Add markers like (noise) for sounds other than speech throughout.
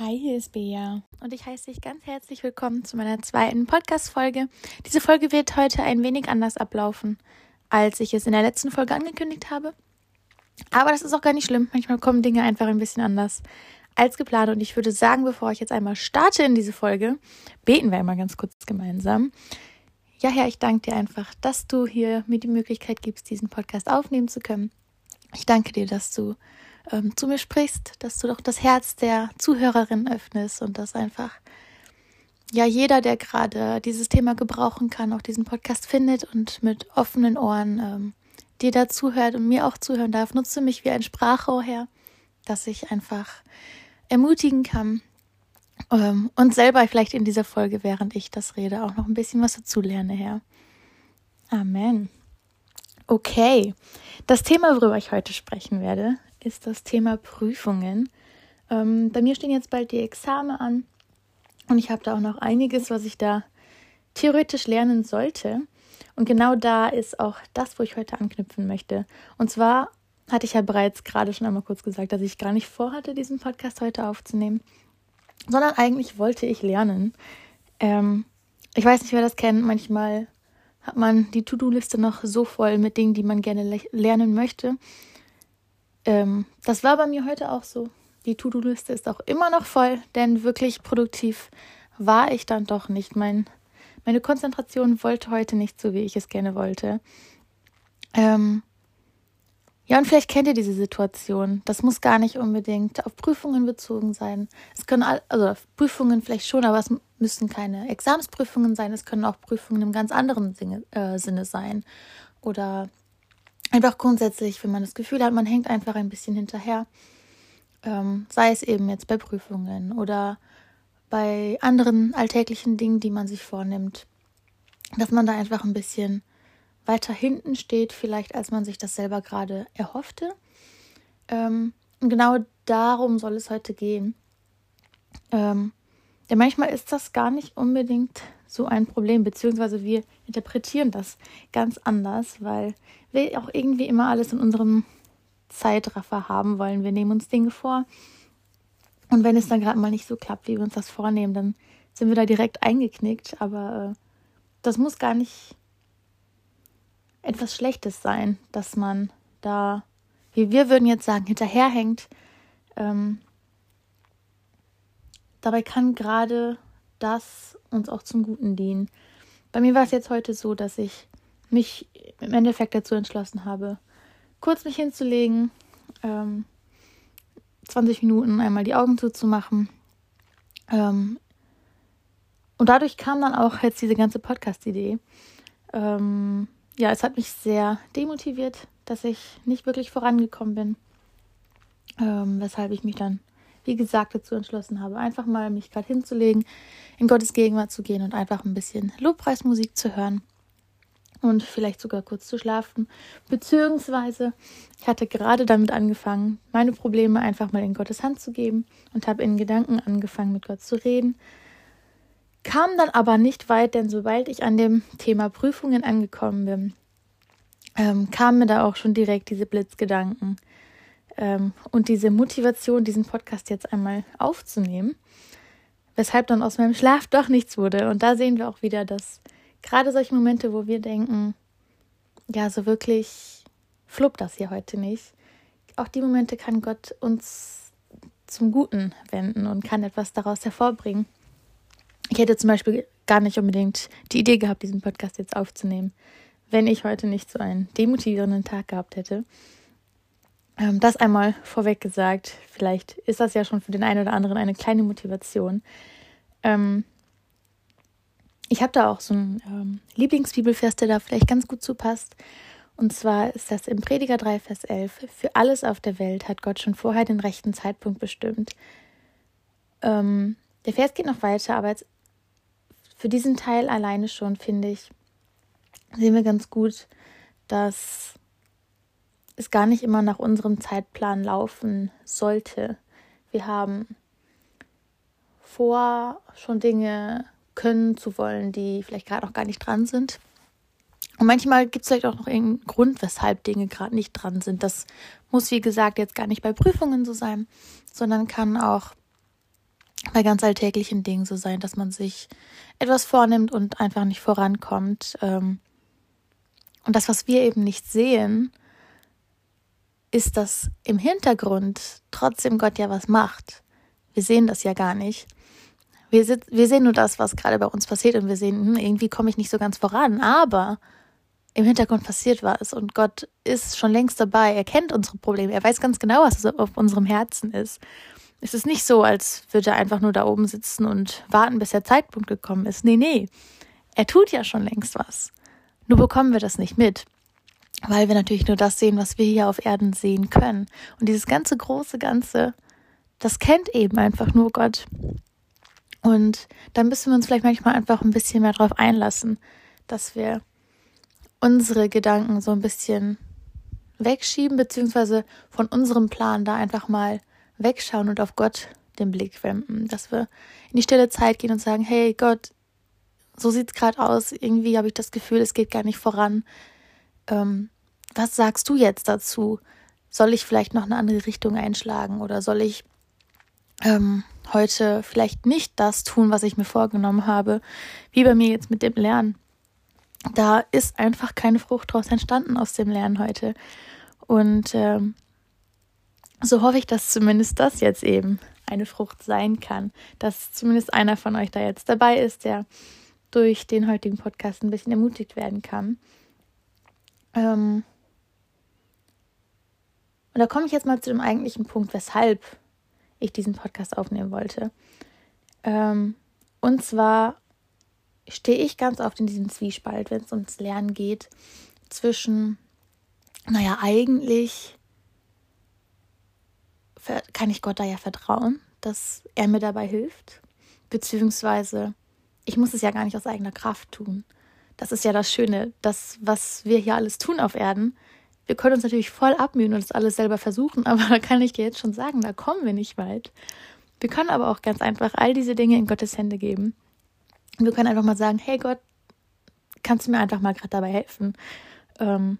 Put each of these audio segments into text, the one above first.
Hi, hier ist Bea und ich heiße dich ganz herzlich willkommen zu meiner zweiten Podcast-Folge. Diese Folge wird heute ein wenig anders ablaufen, als ich es in der letzten Folge angekündigt habe. Aber das ist auch gar nicht schlimm. Manchmal kommen Dinge einfach ein bisschen anders als geplant. Und ich würde sagen, bevor ich jetzt einmal starte in diese Folge, beten wir einmal ganz kurz gemeinsam. Ja, Herr, ich danke dir einfach, dass du hier mir die Möglichkeit gibst, diesen Podcast aufnehmen zu können. Ich danke dir, dass du ähm, zu mir sprichst, dass du doch das Herz der Zuhörerin öffnest und dass einfach ja jeder, der gerade dieses Thema gebrauchen kann, auch diesen Podcast findet und mit offenen Ohren ähm, dir dazuhört und mir auch zuhören darf. Nutze mich wie ein Sprachrohr her, dass ich einfach ermutigen kann ähm, und selber vielleicht in dieser Folge, während ich das rede, auch noch ein bisschen was dazu lerne, Herr. Amen. Okay, das Thema, worüber ich heute sprechen werde, ist das Thema Prüfungen. Ähm, bei mir stehen jetzt bald die Examen an und ich habe da auch noch einiges, was ich da theoretisch lernen sollte. Und genau da ist auch das, wo ich heute anknüpfen möchte. Und zwar hatte ich ja bereits gerade schon einmal kurz gesagt, dass ich gar nicht vorhatte, diesen Podcast heute aufzunehmen, sondern eigentlich wollte ich lernen. Ähm, ich weiß nicht, wer das kennt. Manchmal hat man die To-Do-Liste noch so voll mit Dingen, die man gerne le lernen möchte. Ähm, das war bei mir heute auch so. Die To-Do-Liste ist auch immer noch voll, denn wirklich produktiv war ich dann doch nicht. Mein, meine Konzentration wollte heute nicht so, wie ich es gerne wollte. Ähm, ja, und vielleicht kennt ihr diese Situation. Das muss gar nicht unbedingt auf Prüfungen bezogen sein. Es können, also auf Prüfungen vielleicht schon, aber es müssen keine Examsprüfungen sein. Es können auch Prüfungen im ganz anderen Sinne, äh, Sinne sein. Oder einfach grundsätzlich, wenn man das Gefühl hat, man hängt einfach ein bisschen hinterher, ähm, sei es eben jetzt bei Prüfungen oder bei anderen alltäglichen Dingen, die man sich vornimmt, dass man da einfach ein bisschen weiter hinten steht, vielleicht als man sich das selber gerade erhoffte. Ähm, und genau darum soll es heute gehen. Ähm, denn manchmal ist das gar nicht unbedingt so ein Problem, beziehungsweise wir interpretieren das ganz anders, weil wir auch irgendwie immer alles in unserem Zeitraffer haben wollen. Wir nehmen uns Dinge vor und wenn es dann gerade mal nicht so klappt, wie wir uns das vornehmen, dann sind wir da direkt eingeknickt. Aber äh, das muss gar nicht etwas Schlechtes sein, dass man da, wie wir würden jetzt sagen, hinterherhängt. Ähm, dabei kann gerade das uns auch zum Guten dienen. Bei mir war es jetzt heute so, dass ich mich im Endeffekt dazu entschlossen habe, kurz mich hinzulegen, ähm, 20 Minuten einmal die Augen zuzumachen. Ähm, und dadurch kam dann auch jetzt diese ganze Podcast-Idee. Ähm, ja, es hat mich sehr demotiviert, dass ich nicht wirklich vorangekommen bin. Ähm, weshalb ich mich dann wie gesagt, dazu entschlossen habe, einfach mal mich gerade hinzulegen, in Gottes Gegenwart zu gehen und einfach ein bisschen Lobpreismusik zu hören und vielleicht sogar kurz zu schlafen. Beziehungsweise ich hatte gerade damit angefangen, meine Probleme einfach mal in Gottes Hand zu geben und habe in Gedanken angefangen, mit Gott zu reden. Kam dann aber nicht weit, denn sobald ich an dem Thema Prüfungen angekommen bin, ähm, kamen mir da auch schon direkt diese Blitzgedanken ähm, und diese Motivation, diesen Podcast jetzt einmal aufzunehmen, weshalb dann aus meinem Schlaf doch nichts wurde. Und da sehen wir auch wieder, dass gerade solche Momente, wo wir denken, ja, so wirklich fluppt das hier heute nicht, auch die Momente kann Gott uns zum Guten wenden und kann etwas daraus hervorbringen. Ich hätte zum Beispiel gar nicht unbedingt die Idee gehabt, diesen Podcast jetzt aufzunehmen, wenn ich heute nicht so einen demotivierenden Tag gehabt hätte. Ähm, das einmal vorweg gesagt. Vielleicht ist das ja schon für den einen oder anderen eine kleine Motivation. Ähm, ich habe da auch so einen ähm, Lieblingsbibelvers, der da vielleicht ganz gut zupasst. Und zwar ist das im Prediger 3, Vers 11. Für alles auf der Welt hat Gott schon vorher den rechten Zeitpunkt bestimmt. Ähm, der Vers geht noch weiter, aber jetzt für diesen Teil alleine schon, finde ich, sehen wir ganz gut, dass es gar nicht immer nach unserem Zeitplan laufen sollte. Wir haben vor, schon Dinge können zu wollen, die vielleicht gerade noch gar nicht dran sind. Und manchmal gibt es vielleicht auch noch irgendeinen Grund, weshalb Dinge gerade nicht dran sind. Das muss, wie gesagt, jetzt gar nicht bei Prüfungen so sein, sondern kann auch bei ganz alltäglichen Dingen so sein, dass man sich etwas vornimmt und einfach nicht vorankommt. Ähm, und das, was wir eben nicht sehen, ist, dass im Hintergrund trotzdem Gott ja was macht. Wir sehen das ja gar nicht. Wir, wir sehen nur das, was gerade bei uns passiert und wir sehen, hm, irgendwie komme ich nicht so ganz voran. Aber im Hintergrund passiert was und Gott ist schon längst dabei. Er kennt unsere Probleme. Er weiß ganz genau, was auf unserem Herzen ist. Es ist nicht so, als würde er einfach nur da oben sitzen und warten, bis der Zeitpunkt gekommen ist. Nee, nee. Er tut ja schon längst was. Nur bekommen wir das nicht mit, weil wir natürlich nur das sehen, was wir hier auf Erden sehen können. Und dieses ganze große Ganze, das kennt eben einfach nur Gott. Und da müssen wir uns vielleicht manchmal einfach ein bisschen mehr drauf einlassen, dass wir unsere Gedanken so ein bisschen wegschieben, beziehungsweise von unserem Plan da einfach mal wegschauen und auf Gott den Blick wenden, dass wir in die stille Zeit gehen und sagen, hey Gott, so sieht es gerade aus. Irgendwie habe ich das Gefühl, es geht gar nicht voran. Ähm, was sagst du jetzt dazu? Soll ich vielleicht noch eine andere Richtung einschlagen oder soll ich ähm, heute vielleicht nicht das tun, was ich mir vorgenommen habe, wie bei mir jetzt mit dem Lernen? Da ist einfach keine Frucht draus entstanden aus dem Lernen heute. Und ähm, so hoffe ich, dass zumindest das jetzt eben eine Frucht sein kann, dass zumindest einer von euch da jetzt dabei ist, der durch den heutigen Podcast ein bisschen ermutigt werden kann. Ähm und da komme ich jetzt mal zu dem eigentlichen Punkt, weshalb ich diesen Podcast aufnehmen wollte. Ähm und zwar stehe ich ganz oft in diesem Zwiespalt, wenn es ums Lernen geht, zwischen, naja, eigentlich kann ich Gott da ja vertrauen, dass er mir dabei hilft, beziehungsweise ich muss es ja gar nicht aus eigener Kraft tun. Das ist ja das Schöne, das, was wir hier alles tun auf Erden. Wir können uns natürlich voll abmühen und das alles selber versuchen, (laughs) aber da kann ich dir jetzt schon sagen, da kommen wir nicht weit. Wir können aber auch ganz einfach all diese Dinge in Gottes Hände geben. Wir können einfach mal sagen, hey Gott, kannst du mir einfach mal gerade dabei helfen? Ähm,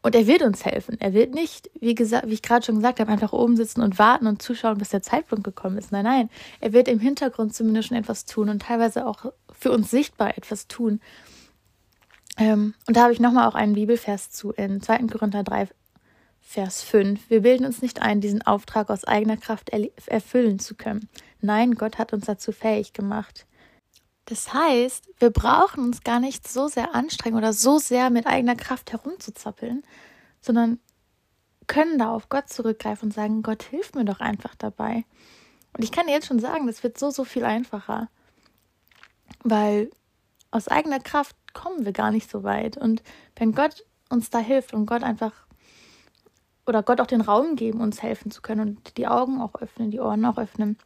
und er wird uns helfen. Er wird nicht, wie gesagt, wie ich gerade schon gesagt habe, einfach oben sitzen und warten und zuschauen, bis der Zeitpunkt gekommen ist. Nein, nein. Er wird im Hintergrund zumindest schon etwas tun und teilweise auch für uns sichtbar etwas tun. Ähm, und da habe ich nochmal auch einen Bibelvers zu in 2. Korinther 3, Vers 5. Wir bilden uns nicht ein, diesen Auftrag aus eigener Kraft erfüllen zu können. Nein, Gott hat uns dazu fähig gemacht. Das heißt, wir brauchen uns gar nicht so sehr anstrengen oder so sehr mit eigener Kraft herumzuzappeln, sondern können da auf Gott zurückgreifen und sagen, Gott, hilf mir doch einfach dabei. Und ich kann dir jetzt schon sagen, das wird so, so viel einfacher, weil aus eigener Kraft kommen wir gar nicht so weit. Und wenn Gott uns da hilft und Gott einfach oder Gott auch den Raum geben, uns helfen zu können und die Augen auch öffnen, die Ohren auch öffnen,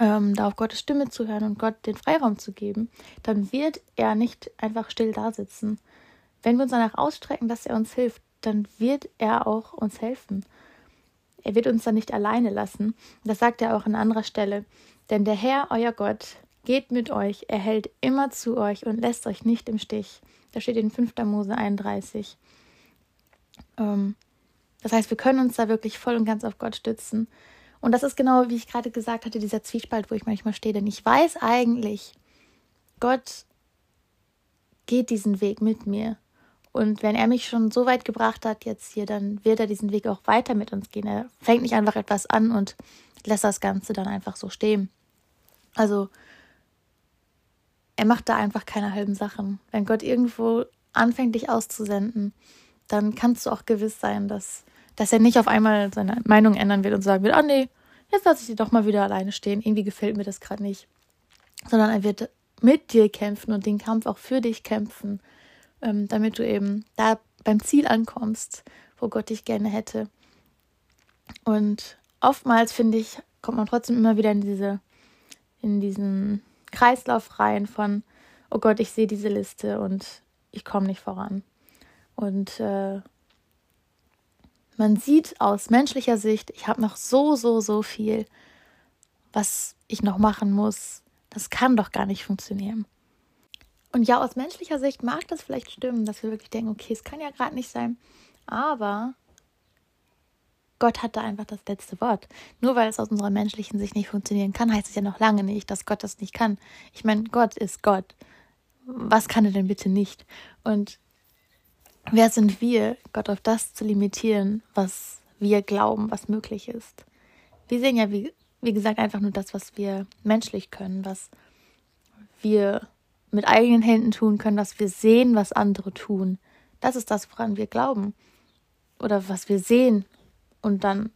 ähm, da auf Gottes Stimme zu hören und Gott den Freiraum zu geben, dann wird er nicht einfach still da sitzen. Wenn wir uns danach ausstrecken, dass er uns hilft, dann wird er auch uns helfen. Er wird uns dann nicht alleine lassen. Das sagt er auch an anderer Stelle. Denn der Herr, euer Gott, geht mit euch, er hält immer zu euch und lässt euch nicht im Stich. Da steht in 5. Mose 31. Ähm, das heißt, wir können uns da wirklich voll und ganz auf Gott stützen. Und das ist genau, wie ich gerade gesagt hatte, dieser Zwiespalt, wo ich manchmal stehe. Denn ich weiß eigentlich, Gott geht diesen Weg mit mir. Und wenn er mich schon so weit gebracht hat jetzt hier, dann wird er diesen Weg auch weiter mit uns gehen. Er fängt nicht einfach etwas an und lässt das Ganze dann einfach so stehen. Also er macht da einfach keine halben Sachen. Wenn Gott irgendwo anfängt, dich auszusenden, dann kannst du auch gewiss sein, dass dass er nicht auf einmal seine Meinung ändern wird und sagen wird, ah nee, jetzt lasse ich sie doch mal wieder alleine stehen, irgendwie gefällt mir das gerade nicht. Sondern er wird mit dir kämpfen und den Kampf auch für dich kämpfen, ähm, damit du eben da beim Ziel ankommst, wo Gott dich gerne hätte. Und oftmals, finde ich, kommt man trotzdem immer wieder in diese, in diesen Kreislauf rein von, oh Gott, ich sehe diese Liste und ich komme nicht voran. Und äh, man sieht aus menschlicher Sicht, ich habe noch so, so, so viel, was ich noch machen muss. Das kann doch gar nicht funktionieren. Und ja, aus menschlicher Sicht mag das vielleicht stimmen, dass wir wirklich denken, okay, es kann ja gerade nicht sein. Aber Gott hat da einfach das letzte Wort. Nur weil es aus unserer menschlichen Sicht nicht funktionieren kann, heißt es ja noch lange nicht, dass Gott das nicht kann. Ich meine, Gott ist Gott. Was kann er denn bitte nicht? Und wer sind wir, Gott auf das zu limitieren, was wir glauben, was möglich ist? Wir sehen ja, wie, wie gesagt, einfach nur das, was wir menschlich können, was wir mit eigenen Händen tun können, was wir sehen, was andere tun. Das ist das, woran wir glauben. Oder was wir sehen, und dann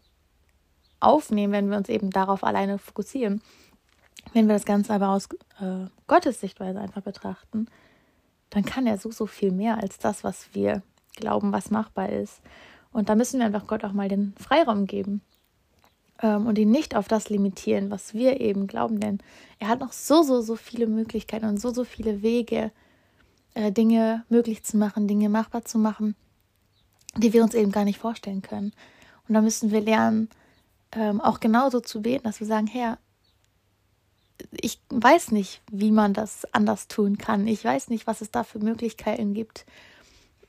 aufnehmen, wenn wir uns eben darauf alleine fokussieren. Wenn wir das Ganze aber aus äh, Gottes Sichtweise einfach betrachten, dann kann er so, so viel mehr als das, was wir glauben, was machbar ist. Und da müssen wir einfach Gott auch mal den Freiraum geben ähm, und ihn nicht auf das limitieren, was wir eben glauben, denn er hat noch so, so, so viele Möglichkeiten und so, so viele Wege, äh, Dinge möglich zu machen, Dinge machbar zu machen, die wir uns eben gar nicht vorstellen können. Und da müssen wir lernen, ähm, auch genauso zu beten, dass wir sagen, Herr, ich weiß nicht, wie man das anders tun kann. Ich weiß nicht, was es da für Möglichkeiten gibt,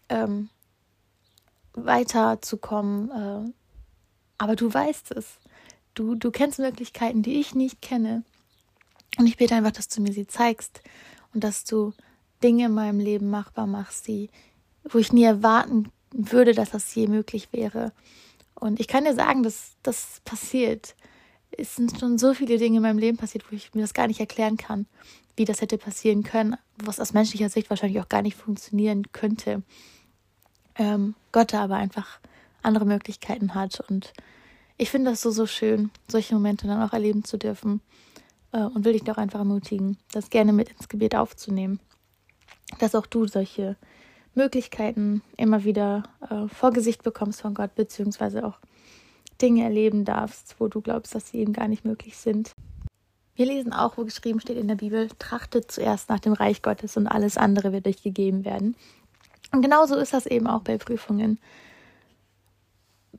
ähm, weiterzukommen. Äh, aber du weißt es. Du, du kennst Möglichkeiten, die ich nicht kenne. Und ich bete einfach, dass du mir sie zeigst und dass du Dinge in meinem Leben machbar machst, die, wo ich nie erwarten würde, dass das je möglich wäre. Und ich kann dir sagen, dass das passiert. Es sind schon so viele Dinge in meinem Leben passiert, wo ich mir das gar nicht erklären kann, wie das hätte passieren können, was aus menschlicher Sicht wahrscheinlich auch gar nicht funktionieren könnte. Ähm, Gott aber einfach andere Möglichkeiten hat. Und ich finde das so, so schön, solche Momente dann auch erleben zu dürfen. Äh, und will dich doch einfach ermutigen, das gerne mit ins Gebet aufzunehmen. Dass auch du solche Möglichkeiten immer wieder äh, vor Gesicht bekommst von Gott, beziehungsweise auch Dinge erleben darfst, wo du glaubst, dass sie eben gar nicht möglich sind. Wir lesen auch, wo geschrieben steht in der Bibel, trachtet zuerst nach dem Reich Gottes und alles andere wird euch gegeben werden. Und genauso ist das eben auch bei Prüfungen,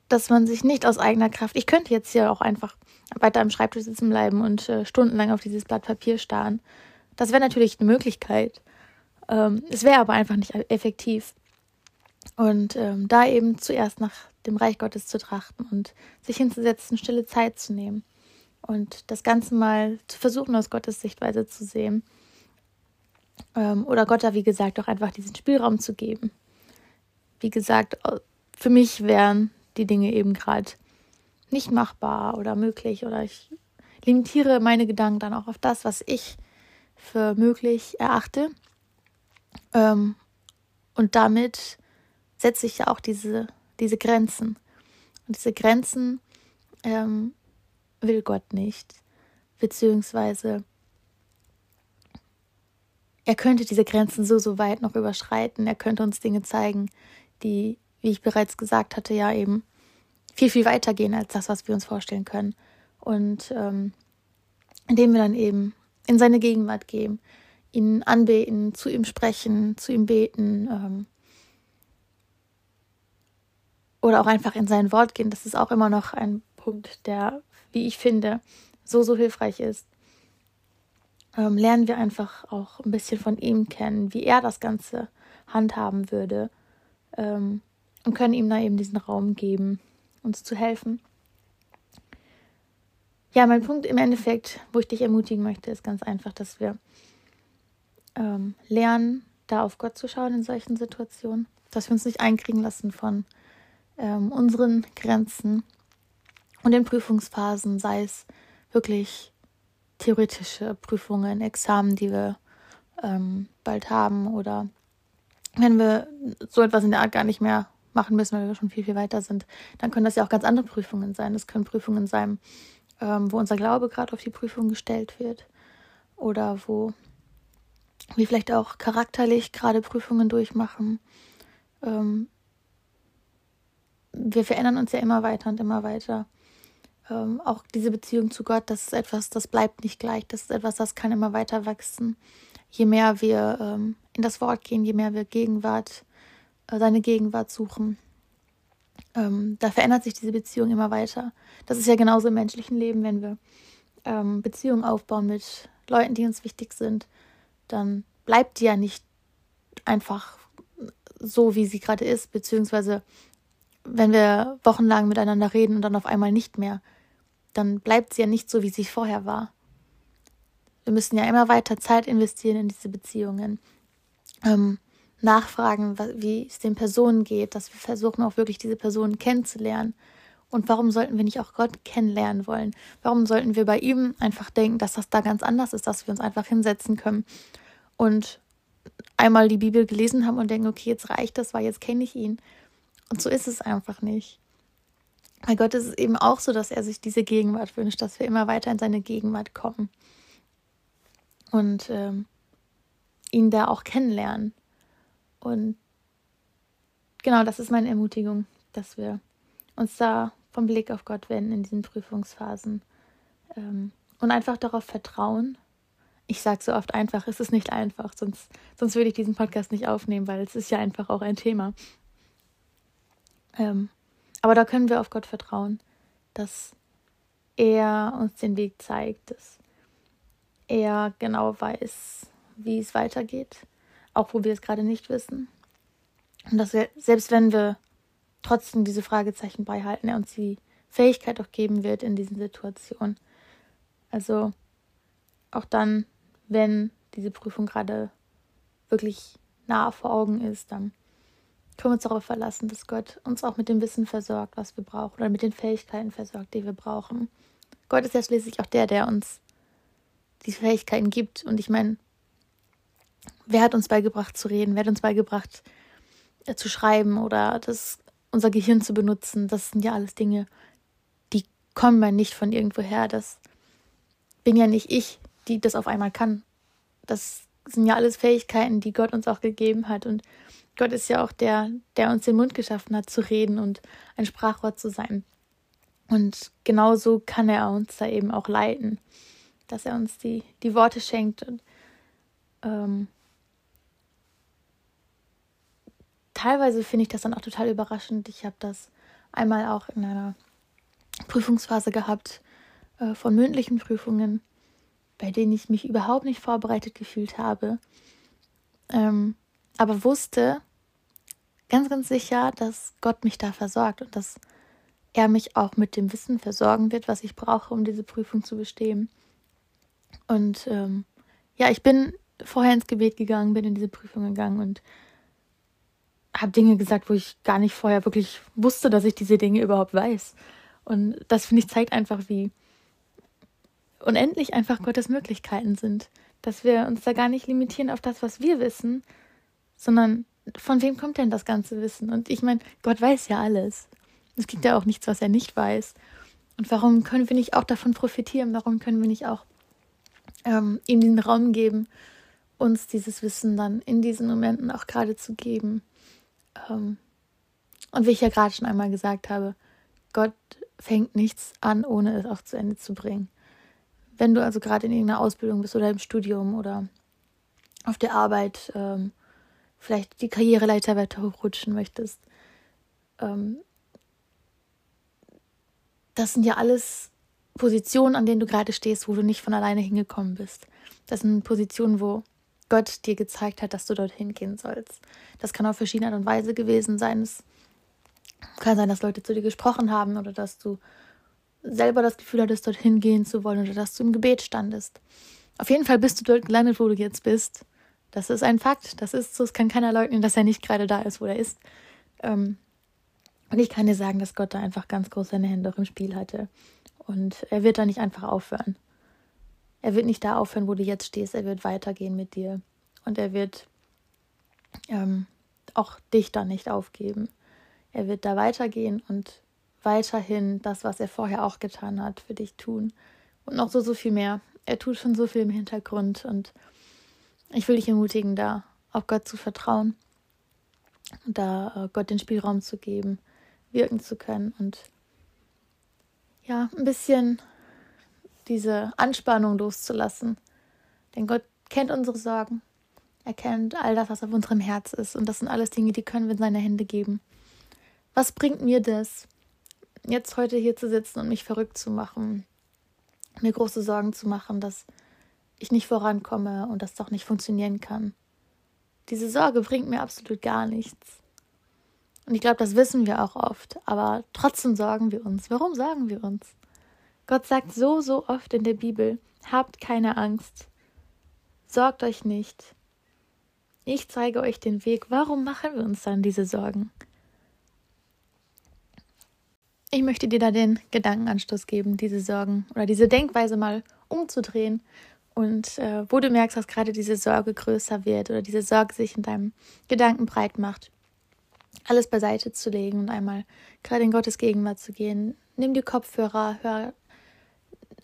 dass man sich nicht aus eigener Kraft, ich könnte jetzt hier auch einfach weiter am Schreibtisch sitzen bleiben und äh, stundenlang auf dieses Blatt Papier starren. Das wäre natürlich eine Möglichkeit. Ähm, es wäre aber einfach nicht effektiv. Und ähm, da eben zuerst nach dem Reich Gottes zu trachten und sich hinzusetzen, stille Zeit zu nehmen und das Ganze mal zu versuchen, aus Gottes Sichtweise zu sehen. Ähm, oder Gott da, wie gesagt, auch einfach diesen Spielraum zu geben. Wie gesagt, für mich wären die Dinge eben gerade nicht machbar oder möglich oder ich limitiere meine Gedanken dann auch auf das, was ich für möglich erachte ähm, und damit setze ich ja auch diese, diese Grenzen. Und diese Grenzen ähm, will Gott nicht. Beziehungsweise er könnte diese Grenzen so, so weit noch überschreiten. Er könnte uns Dinge zeigen, die, wie ich bereits gesagt hatte, ja eben viel, viel weiter gehen als das, was wir uns vorstellen können. Und ähm, indem wir dann eben in seine Gegenwart gehen, ihn anbeten, zu ihm sprechen, zu ihm beten ähm, oder auch einfach in sein Wort gehen. Das ist auch immer noch ein Punkt, der, wie ich finde, so, so hilfreich ist. Ähm, lernen wir einfach auch ein bisschen von ihm kennen, wie er das Ganze handhaben würde ähm, und können ihm da eben diesen Raum geben, uns zu helfen. Ja, mein Punkt im Endeffekt, wo ich dich ermutigen möchte, ist ganz einfach, dass wir ähm, lernen, da auf Gott zu schauen in solchen Situationen, dass wir uns nicht einkriegen lassen von ähm, unseren Grenzen und in Prüfungsphasen, sei es wirklich theoretische Prüfungen, Examen, die wir ähm, bald haben oder wenn wir so etwas in der Art gar nicht mehr machen müssen, weil wir schon viel, viel weiter sind, dann können das ja auch ganz andere Prüfungen sein. Das können Prüfungen sein, ähm, wo unser Glaube gerade auf die Prüfung gestellt wird oder wo wie vielleicht auch charakterlich gerade Prüfungen durchmachen. Ähm, wir verändern uns ja immer weiter und immer weiter. Ähm, auch diese Beziehung zu Gott, das ist etwas, das bleibt nicht gleich. Das ist etwas, das kann immer weiter wachsen. Je mehr wir ähm, in das Wort gehen, je mehr wir Gegenwart, äh, seine Gegenwart suchen, ähm, da verändert sich diese Beziehung immer weiter. Das ist ja genauso im menschlichen Leben, wenn wir ähm, Beziehungen aufbauen mit Leuten, die uns wichtig sind dann bleibt die ja nicht einfach so, wie sie gerade ist, beziehungsweise wenn wir wochenlang miteinander reden und dann auf einmal nicht mehr, dann bleibt sie ja nicht so, wie sie vorher war. Wir müssen ja immer weiter Zeit investieren in diese Beziehungen. Ähm, nachfragen, wie es den Personen geht, dass wir versuchen auch wirklich diese Personen kennenzulernen. Und warum sollten wir nicht auch Gott kennenlernen wollen? Warum sollten wir bei ihm einfach denken, dass das da ganz anders ist, dass wir uns einfach hinsetzen können und einmal die Bibel gelesen haben und denken, okay, jetzt reicht das, weil jetzt kenne ich ihn. Und so ist es einfach nicht. Bei Gott ist es eben auch so, dass er sich diese Gegenwart wünscht, dass wir immer weiter in seine Gegenwart kommen und ähm, ihn da auch kennenlernen. Und genau, das ist meine Ermutigung, dass wir uns da vom Blick auf Gott wenden in diesen Prüfungsphasen ähm, und einfach darauf vertrauen. Ich sage so oft einfach, es ist nicht einfach, sonst, sonst würde ich diesen Podcast nicht aufnehmen, weil es ist ja einfach auch ein Thema. Ähm, aber da können wir auf Gott vertrauen, dass er uns den Weg zeigt, dass er genau weiß, wie es weitergeht auch wo wir es gerade nicht wissen. Und dass wir, selbst wenn wir trotzdem diese Fragezeichen beibehalten, er uns die Fähigkeit auch geben wird in diesen Situationen. Also auch dann, wenn diese Prüfung gerade wirklich nah vor Augen ist, dann können wir uns darauf verlassen, dass Gott uns auch mit dem Wissen versorgt, was wir brauchen, oder mit den Fähigkeiten versorgt, die wir brauchen. Gott ist ja schließlich auch der, der uns die Fähigkeiten gibt. Und ich meine, wer hat uns beigebracht zu reden? Wer hat uns beigebracht äh, zu schreiben oder das, unser Gehirn zu benutzen? Das sind ja alles Dinge, die kommen ja nicht von irgendwoher. Das bin ja nicht ich, die das auf einmal kann. Das sind ja alles Fähigkeiten, die Gott uns auch gegeben hat. Und Gott ist ja auch der, der uns den Mund geschaffen hat, zu reden und ein Sprachwort zu sein. Und genauso kann er uns da eben auch leiten, dass er uns die, die Worte schenkt und ähm, teilweise finde ich das dann auch total überraschend. Ich habe das einmal auch in einer Prüfungsphase gehabt äh, von mündlichen Prüfungen, bei denen ich mich überhaupt nicht vorbereitet gefühlt habe, ähm, aber wusste ganz, ganz sicher, dass Gott mich da versorgt und dass er mich auch mit dem Wissen versorgen wird, was ich brauche, um diese Prüfung zu bestehen. Und ähm, ja, ich bin vorher ins Gebet gegangen, bin in diese Prüfung gegangen und habe Dinge gesagt, wo ich gar nicht vorher wirklich wusste, dass ich diese Dinge überhaupt weiß. Und das finde ich zeigt einfach, wie unendlich einfach Gottes Möglichkeiten sind. Dass wir uns da gar nicht limitieren auf das, was wir wissen, sondern von wem kommt denn das ganze Wissen? Und ich meine, Gott weiß ja alles. Es gibt ja auch nichts, was er nicht weiß. Und warum können wir nicht auch davon profitieren? Warum können wir nicht auch ähm, ihm den Raum geben uns dieses Wissen dann in diesen Momenten auch gerade zu geben. Ähm, und wie ich ja gerade schon einmal gesagt habe, Gott fängt nichts an, ohne es auch zu Ende zu bringen. Wenn du also gerade in irgendeiner Ausbildung bist oder im Studium oder auf der Arbeit ähm, vielleicht die Karriereleiter weiter hochrutschen möchtest, ähm, das sind ja alles Positionen, an denen du gerade stehst, wo du nicht von alleine hingekommen bist. Das sind Positionen, wo Gott dir gezeigt hat, dass du dorthin gehen sollst. Das kann auf verschiedene Art und Weise gewesen sein. Es kann sein, dass Leute zu dir gesprochen haben oder dass du selber das Gefühl hattest, dorthin gehen zu wollen oder dass du im Gebet standest. Auf jeden Fall bist du dort gelandet, wo du jetzt bist. Das ist ein Fakt. Das ist so. Es kann keiner leugnen, dass er nicht gerade da ist, wo er ist. Ähm, und ich kann dir sagen, dass Gott da einfach ganz groß seine Hände auch im Spiel hatte. Und er wird da nicht einfach aufhören. Er wird nicht da aufhören, wo du jetzt stehst. Er wird weitergehen mit dir. Und er wird ähm, auch dich da nicht aufgeben. Er wird da weitergehen und weiterhin das, was er vorher auch getan hat, für dich tun. Und noch so, so viel mehr. Er tut schon so viel im Hintergrund. Und ich will dich ermutigen, da auf Gott zu vertrauen. Und da äh, Gott den Spielraum zu geben, wirken zu können und ja, ein bisschen diese Anspannung loszulassen. Denn Gott kennt unsere Sorgen. Er kennt all das, was auf unserem Herz ist. Und das sind alles Dinge, die können wir in seine Hände geben. Was bringt mir das, jetzt heute hier zu sitzen und mich verrückt zu machen, mir große Sorgen zu machen, dass ich nicht vorankomme und das doch nicht funktionieren kann? Diese Sorge bringt mir absolut gar nichts. Und ich glaube, das wissen wir auch oft. Aber trotzdem sorgen wir uns. Warum sorgen wir uns? Gott sagt so, so oft in der Bibel, habt keine Angst. Sorgt euch nicht. Ich zeige euch den Weg. Warum machen wir uns dann diese Sorgen? Ich möchte dir da den Gedankenanstoß geben, diese Sorgen oder diese Denkweise mal umzudrehen und äh, wo du merkst, dass gerade diese Sorge größer wird oder diese Sorge sich in deinem Gedanken breit macht, alles beiseite zu legen und einmal gerade in Gottes Gegenwart zu gehen. Nimm die Kopfhörer, hör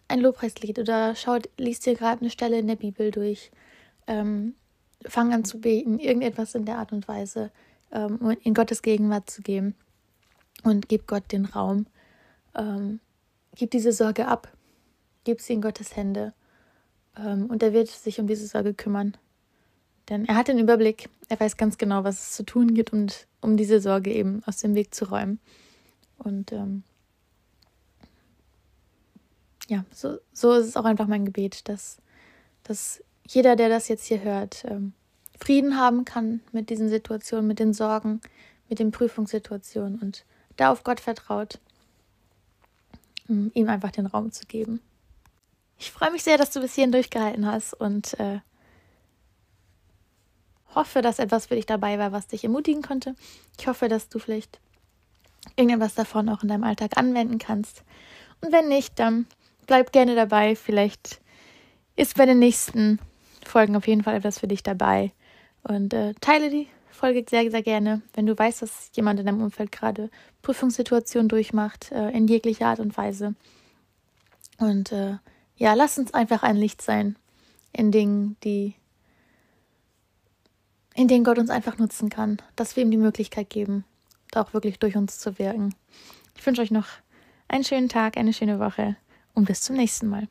ein Lobpreislied oder schau, liest dir gerade eine Stelle in der Bibel durch. Ähm, fang an zu beten, irgendetwas in der Art und Weise, ähm, in Gottes Gegenwart zu gehen und gib Gott den Raum. Ähm, gib diese Sorge ab, gib sie in Gottes Hände ähm, und er wird sich um diese Sorge kümmern. Denn er hat den Überblick, er weiß ganz genau, was es zu tun gibt, um, um diese Sorge eben aus dem Weg zu räumen. Und ähm, ja, so, so ist es auch einfach mein Gebet, dass, dass jeder, der das jetzt hier hört, ähm, Frieden haben kann mit diesen Situationen, mit den Sorgen, mit den Prüfungssituationen und da auf Gott vertraut, ihm einfach den Raum zu geben. Ich freue mich sehr, dass du bis hierhin durchgehalten hast und äh, hoffe, dass etwas für dich dabei war, was dich ermutigen konnte. Ich hoffe, dass du vielleicht irgendetwas davon auch in deinem Alltag anwenden kannst. Und wenn nicht, dann bleib gerne dabei. Vielleicht ist bei den nächsten Folgen auf jeden Fall etwas für dich dabei. Und äh, teile die Folge sehr, sehr gerne, wenn du weißt, dass jemand in deinem Umfeld gerade Prüfungssituationen durchmacht, äh, in jeglicher Art und Weise. Und äh, ja, lass uns einfach ein Licht sein in Dingen, die in denen Gott uns einfach nutzen kann, dass wir ihm die Möglichkeit geben, da auch wirklich durch uns zu wirken. Ich wünsche euch noch einen schönen Tag, eine schöne Woche und bis zum nächsten Mal.